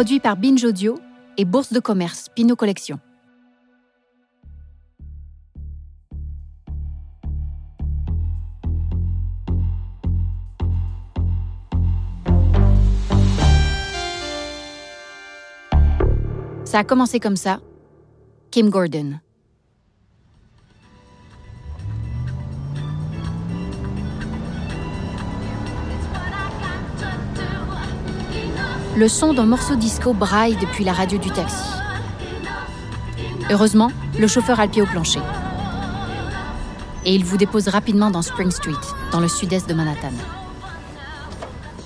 produit par Binge Audio et Bourse de commerce Pinot Collection. Ça a commencé comme ça. Kim Gordon. Le son d'un morceau disco braille depuis la radio du taxi. Heureusement, le chauffeur a le pied au plancher. Et il vous dépose rapidement dans Spring Street, dans le sud-est de Manhattan.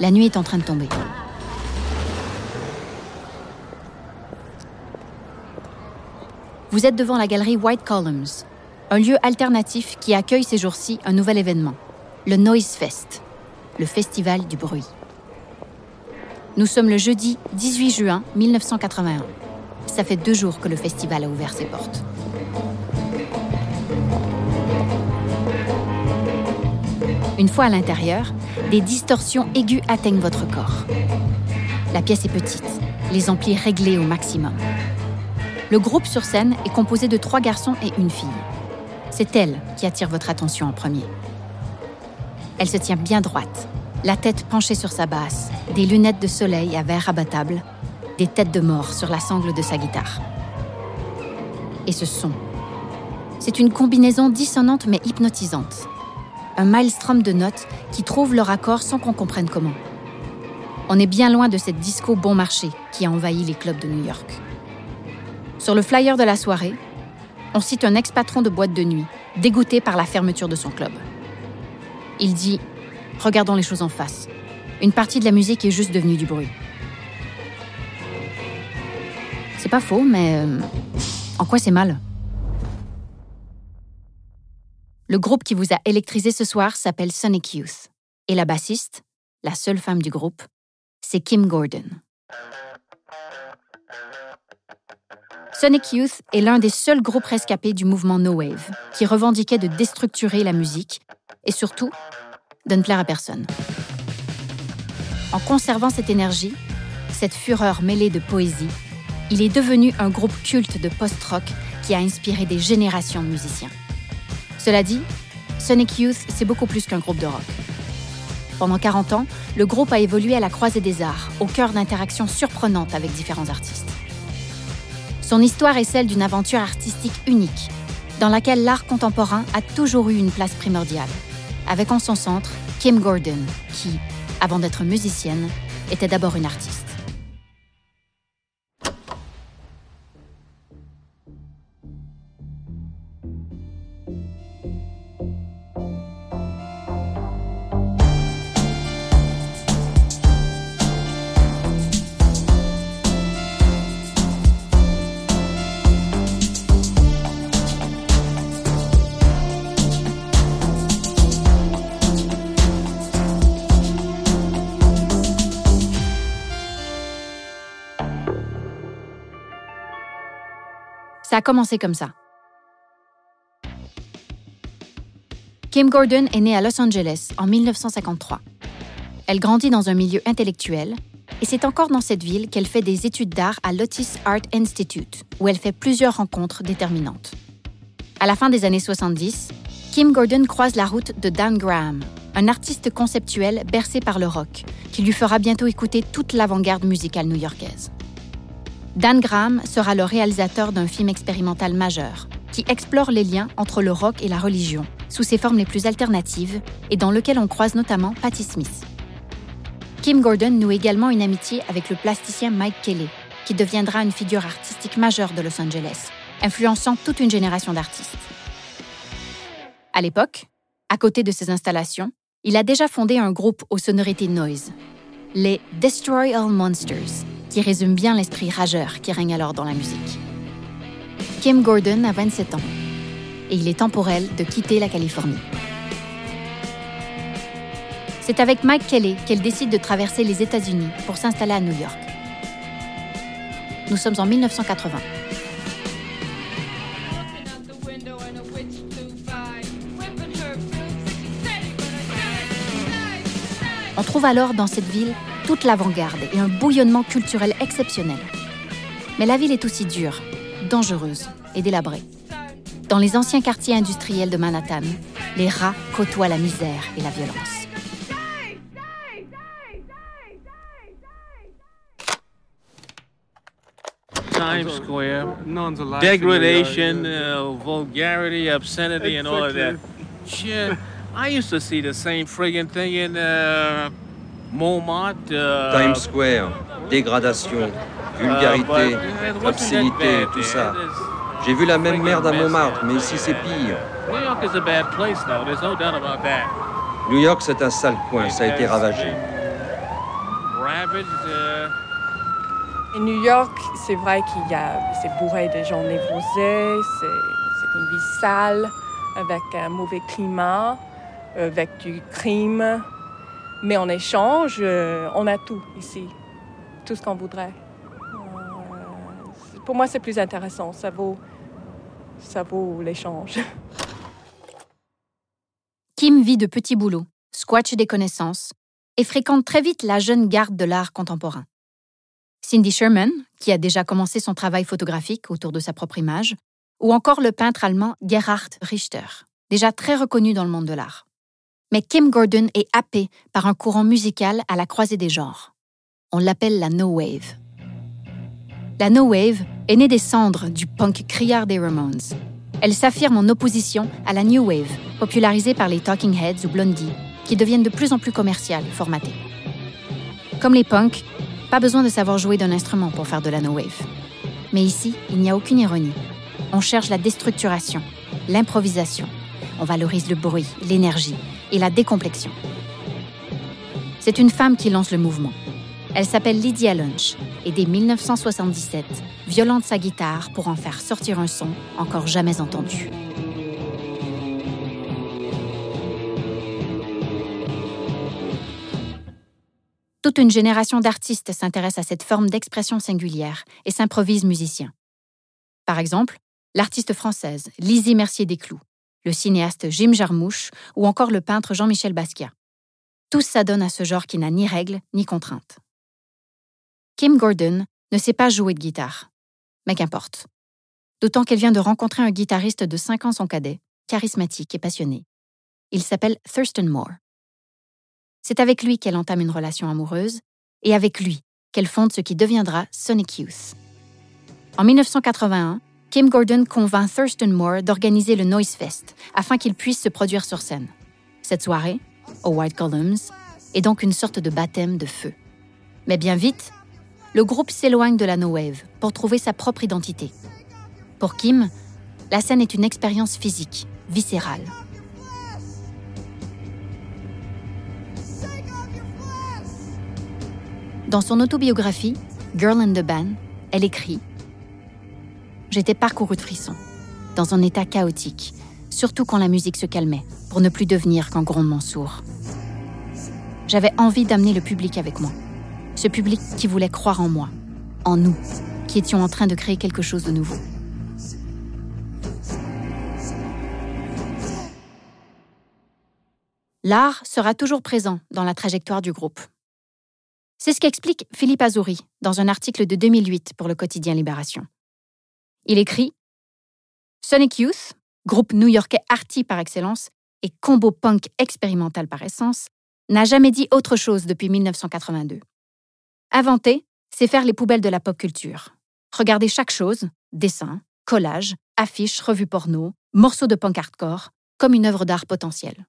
La nuit est en train de tomber. Vous êtes devant la galerie White Columns, un lieu alternatif qui accueille ces jours-ci un nouvel événement, le Noise Fest, le festival du bruit. Nous sommes le jeudi 18 juin 1981. Ça fait deux jours que le festival a ouvert ses portes. Une fois à l'intérieur, des distorsions aiguës atteignent votre corps. La pièce est petite, les amplis réglés au maximum. Le groupe sur scène est composé de trois garçons et une fille. C'est elle qui attire votre attention en premier. Elle se tient bien droite, la tête penchée sur sa basse, des lunettes de soleil à verre abattable, des têtes de mort sur la sangle de sa guitare. Et ce son. C'est une combinaison dissonante mais hypnotisante. Un maelstrom de notes qui trouvent leur accord sans qu'on comprenne comment. On est bien loin de cette disco bon marché qui a envahi les clubs de New York. Sur le flyer de la soirée, on cite un ex-patron de boîte de nuit, dégoûté par la fermeture de son club. Il dit Regardons les choses en face. Une partie de la musique est juste devenue du bruit. C'est pas faux, mais euh, en quoi c'est mal? Le groupe qui vous a électrisé ce soir s'appelle Sonic Youth. Et la bassiste, la seule femme du groupe, c'est Kim Gordon. Sonic Youth est l'un des seuls groupes rescapés du mouvement No Wave, qui revendiquait de déstructurer la musique et surtout de ne à personne. En conservant cette énergie, cette fureur mêlée de poésie, il est devenu un groupe culte de post-rock qui a inspiré des générations de musiciens. Cela dit, Sonic Youth, c'est beaucoup plus qu'un groupe de rock. Pendant 40 ans, le groupe a évolué à la croisée des arts, au cœur d'interactions surprenantes avec différents artistes. Son histoire est celle d'une aventure artistique unique, dans laquelle l'art contemporain a toujours eu une place primordiale, avec en son centre Kim Gordon, qui, avant d'être musicienne, était d'abord une artiste. A commencé comme ça. Kim Gordon est née à Los Angeles en 1953. Elle grandit dans un milieu intellectuel et c'est encore dans cette ville qu'elle fait des études d'art à l'Otis Art Institute, où elle fait plusieurs rencontres déterminantes. À la fin des années 70, Kim Gordon croise la route de Dan Graham, un artiste conceptuel bercé par le rock, qui lui fera bientôt écouter toute l'avant-garde musicale new-yorkaise. Dan Graham sera le réalisateur d'un film expérimental majeur qui explore les liens entre le rock et la religion sous ses formes les plus alternatives et dans lequel on croise notamment Patti Smith. Kim Gordon noue également une amitié avec le plasticien Mike Kelly, qui deviendra une figure artistique majeure de Los Angeles, influençant toute une génération d'artistes. À l'époque, à côté de ses installations, il a déjà fondé un groupe aux sonorités noise, les Destroy All Monsters, qui résume bien l'esprit rageur qui règne alors dans la musique. Kim Gordon a 27 ans et il est temps pour elle de quitter la Californie. C'est avec Mike Kelly qu'elle décide de traverser les États-Unis pour s'installer à New York. Nous sommes en 1980. On trouve alors dans cette ville toute l'avant-garde et un bouillonnement culturel exceptionnel. Mais la ville est aussi dure, dangereuse et délabrée. Dans les anciens quartiers industriels de Manhattan, les rats côtoient la misère et la violence. Times Square, degradation, uh, vulgarity, obscenity, and all of that. Shit, I used to see the same friggin' thing in uh, Montmartre. Uh, Times Square, dégradation, vulgarité, uh, obscénité, tout ça. J'ai vu la même merde à Montmartre, mais ici c'est pire. New York is a bad place, though. There's no doubt about that. New York, c'est un sale coin, ça a été ravagé. Ravaged. New York, c'est vrai qu'il y a, c'est bourré de gens névrosés, c'est, c'est une ville sale, avec un mauvais climat, avec du crime. Mais en échange, euh, on a tout ici, tout ce qu'on voudrait. Euh, pour moi, c'est plus intéressant. Ça vaut, ça vaut l'échange. Kim vit de petits boulots, squatche des connaissances et fréquente très vite la jeune garde de l'art contemporain. Cindy Sherman, qui a déjà commencé son travail photographique autour de sa propre image, ou encore le peintre allemand Gerhard Richter, déjà très reconnu dans le monde de l'art. Mais Kim Gordon est happée par un courant musical à la croisée des genres. On l'appelle la No Wave. La No Wave est née des cendres du punk criard des Ramones. Elle s'affirme en opposition à la New Wave, popularisée par les Talking Heads ou Blondie, qui deviennent de plus en plus commerciales formatées. Comme les punks, pas besoin de savoir jouer d'un instrument pour faire de la no wave. Mais ici, il n'y a aucune ironie. On cherche la déstructuration, l'improvisation. On valorise le bruit, l'énergie et la décomplexion. C'est une femme qui lance le mouvement. Elle s'appelle Lydia Lunch et dès 1977, violente sa guitare pour en faire sortir un son encore jamais entendu. Toute une génération d'artistes s'intéresse à cette forme d'expression singulière et s'improvise musicien. Par exemple, l'artiste française Lizzie Mercier-Desclous, le cinéaste Jim Jarmouche ou encore le peintre Jean-Michel Basquiat. Tous s'adonnent à ce genre qui n'a ni règles ni contraintes. Kim Gordon ne sait pas jouer de guitare, mais qu'importe. D'autant qu'elle vient de rencontrer un guitariste de 5 ans son cadet, charismatique et passionné. Il s'appelle Thurston Moore. C'est avec lui qu'elle entame une relation amoureuse et avec lui qu'elle fonde ce qui deviendra Sonic Youth. En 1981, Kim Gordon convainc Thurston Moore d'organiser le Noise Fest afin qu'il puisse se produire sur scène. Cette soirée, au White Columns, est donc une sorte de baptême de feu. Mais bien vite, le groupe s'éloigne de la No Wave pour trouver sa propre identité. Pour Kim, la scène est une expérience physique, viscérale. Dans son autobiographie, Girl in the Band, elle écrit J'étais parcouru de frissons, dans un état chaotique, surtout quand la musique se calmait, pour ne plus devenir qu'un grondement sourd. J'avais envie d'amener le public avec moi, ce public qui voulait croire en moi, en nous, qui étions en train de créer quelque chose de nouveau. L'art sera toujours présent dans la trajectoire du groupe. C'est ce qu'explique Philippe Azouri dans un article de 2008 pour le quotidien Libération. Il écrit Sonic Youth, groupe new-yorkais arty par excellence et combo punk expérimental par essence, n'a jamais dit autre chose depuis 1982. Inventer, c'est faire les poubelles de la pop culture. Regarder chaque chose, dessin, collage, affiches, revues porno, morceaux de punk hardcore, comme une œuvre d'art potentielle.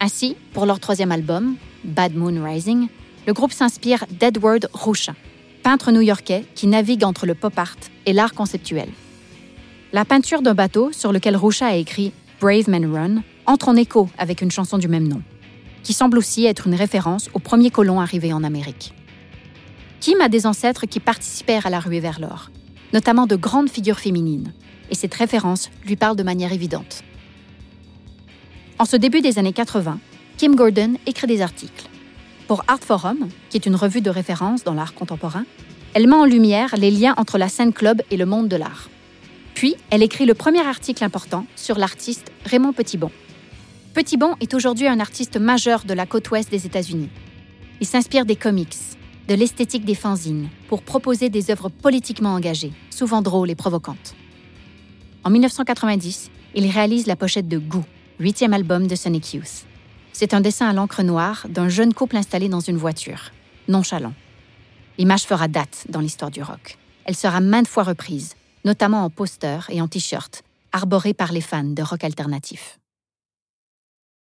Ainsi, pour leur troisième album, Bad Moon Rising, le groupe s'inspire d'Edward Rouchin, peintre new-yorkais qui navigue entre le pop art et l'art conceptuel. La peinture d'un bateau sur lequel Rouchin a écrit Brave Men Run entre en écho avec une chanson du même nom, qui semble aussi être une référence aux premiers colons arrivés en Amérique. Kim a des ancêtres qui participèrent à la ruée vers l'or, notamment de grandes figures féminines, et cette référence lui parle de manière évidente. En ce début des années 80, Kim Gordon écrit des articles. Pour Art Forum, qui est une revue de référence dans l'art contemporain, elle met en lumière les liens entre la scène club et le monde de l'art. Puis, elle écrit le premier article important sur l'artiste Raymond Petitbon. Petit Bon est aujourd'hui un artiste majeur de la côte ouest des États-Unis. Il s'inspire des comics, de l'esthétique des fanzines, pour proposer des œuvres politiquement engagées, souvent drôles et provocantes. En 1990, il réalise la pochette de Goût, huitième album de Sonic Youth. C'est un dessin à l'encre noire d'un jeune couple installé dans une voiture, nonchalant. L'image fera date dans l'histoire du rock. Elle sera maintes fois reprise, notamment en poster et en t-shirt, arborés par les fans de rock alternatif.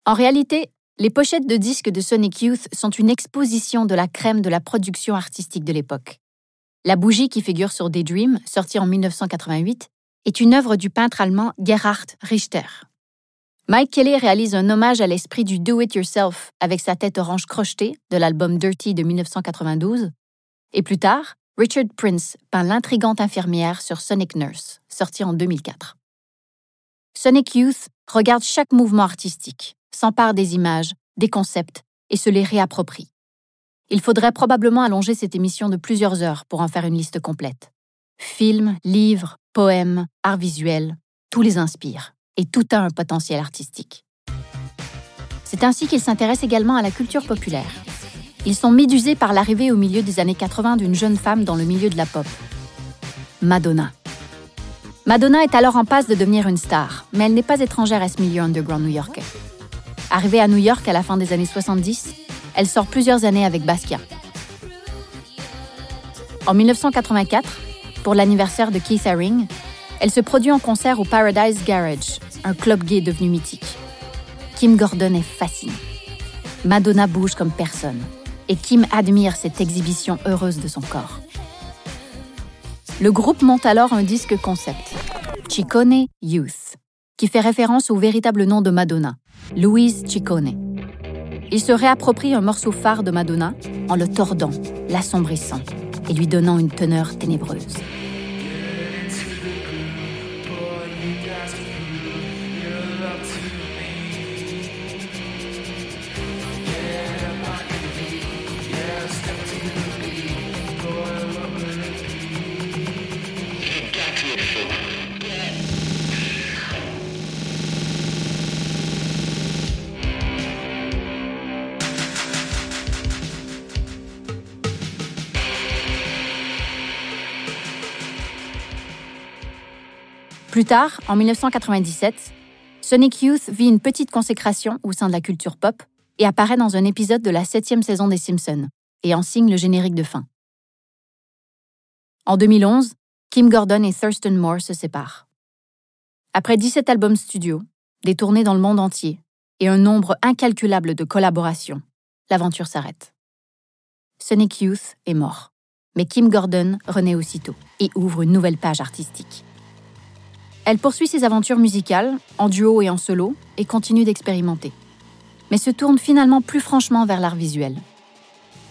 En réalité, les pochettes de disques de Sonic Youth sont une exposition de la crème de la production artistique de l'époque. La bougie qui figure sur Daydream, sortie en 1988, est une œuvre du peintre allemand Gerhard Richter. Mike Kelly réalise un hommage à l'esprit du do-it-yourself avec sa tête orange crochetée de l'album Dirty de 1992. Et plus tard, Richard Prince peint l'intrigante infirmière sur Sonic Nurse, sorti en 2004. Sonic Youth regarde chaque mouvement artistique, s'empare des images, des concepts et se les réapproprie. Il faudrait probablement allonger cette émission de plusieurs heures pour en faire une liste complète. Films, livres, poèmes, art visuel, tout les inspire et tout a un potentiel artistique. C'est ainsi qu'ils s'intéressent également à la culture populaire. Ils sont médusés par l'arrivée au milieu des années 80 d'une jeune femme dans le milieu de la pop. Madonna. Madonna est alors en passe de devenir une star, mais elle n'est pas étrangère à ce milieu underground new-yorkais. Arrivée à New York à la fin des années 70, elle sort plusieurs années avec Basquiat. En 1984, pour l'anniversaire de Keith Haring, elle se produit en concert au Paradise Garage, un club gay devenu mythique. Kim Gordon est fascinée. Madonna bouge comme personne, et Kim admire cette exhibition heureuse de son corps. Le groupe monte alors un disque concept, Ciccone Youth, qui fait référence au véritable nom de Madonna, Louise Ciccone. Il se réapproprie un morceau phare de Madonna en le tordant, l'assombrissant et lui donnant une teneur ténébreuse. Plus tard, en 1997, Sonic Youth vit une petite consécration au sein de la culture pop et apparaît dans un épisode de la septième saison des Simpsons et en signe le générique de fin. En 2011, Kim Gordon et Thurston Moore se séparent. Après 17 albums studio, des tournées dans le monde entier et un nombre incalculable de collaborations, l'aventure s'arrête. Sonic Youth est mort, mais Kim Gordon renaît aussitôt et ouvre une nouvelle page artistique. Elle poursuit ses aventures musicales, en duo et en solo, et continue d'expérimenter. Mais se tourne finalement plus franchement vers l'art visuel.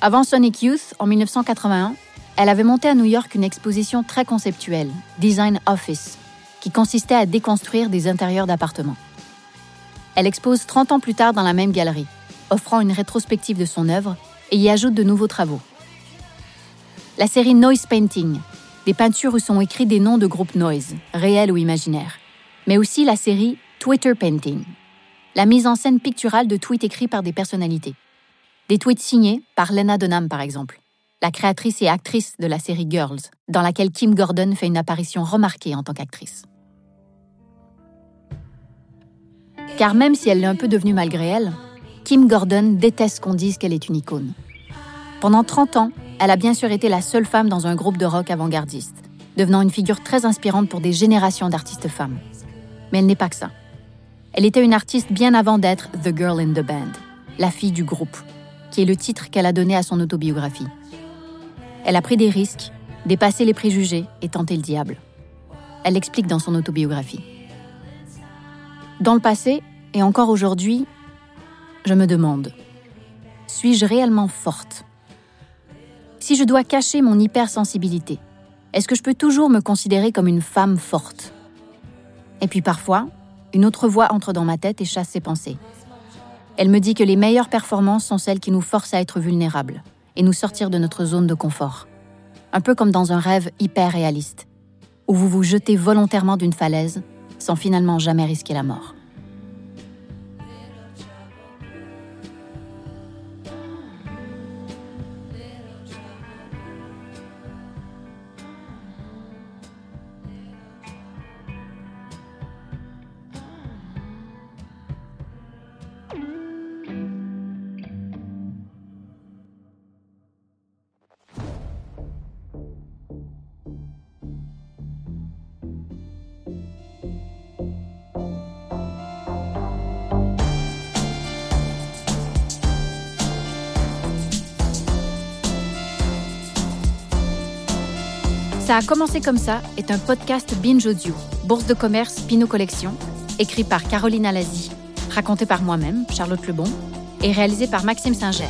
Avant Sonic Youth, en 1981, elle avait monté à New York une exposition très conceptuelle, Design Office, qui consistait à déconstruire des intérieurs d'appartements. Elle expose 30 ans plus tard dans la même galerie, offrant une rétrospective de son œuvre et y ajoute de nouveaux travaux. La série Noise Painting, des peintures où sont écrits des noms de groupes noise, réels ou imaginaires, mais aussi la série Twitter Painting, la mise en scène picturale de tweets écrits par des personnalités. Des tweets signés par Lena Dunham, par exemple, la créatrice et actrice de la série Girls, dans laquelle Kim Gordon fait une apparition remarquée en tant qu'actrice. Car même si elle est un peu devenue malgré elle, Kim Gordon déteste qu'on dise qu'elle est une icône. Pendant 30 ans, elle a bien sûr été la seule femme dans un groupe de rock avant-gardiste, devenant une figure très inspirante pour des générations d'artistes femmes. Mais elle n'est pas que ça. Elle était une artiste bien avant d'être The Girl in the Band, la fille du groupe, qui est le titre qu'elle a donné à son autobiographie. Elle a pris des risques, dépassé les préjugés et tenté le diable. Elle l'explique dans son autobiographie. Dans le passé, et encore aujourd'hui, je me demande, suis-je réellement forte? Si je dois cacher mon hypersensibilité, est-ce que je peux toujours me considérer comme une femme forte? Et puis parfois, une autre voix entre dans ma tête et chasse ses pensées. Elle me dit que les meilleures performances sont celles qui nous forcent à être vulnérables et nous sortir de notre zone de confort. Un peu comme dans un rêve hyper réaliste, où vous vous jetez volontairement d'une falaise sans finalement jamais risquer la mort. Ça a commencé comme ça est un podcast Binge Audio, bourse de commerce Pinot Collection, écrit par Caroline Alazi, raconté par moi-même, Charlotte Lebon, et réalisé par Maxime Singer.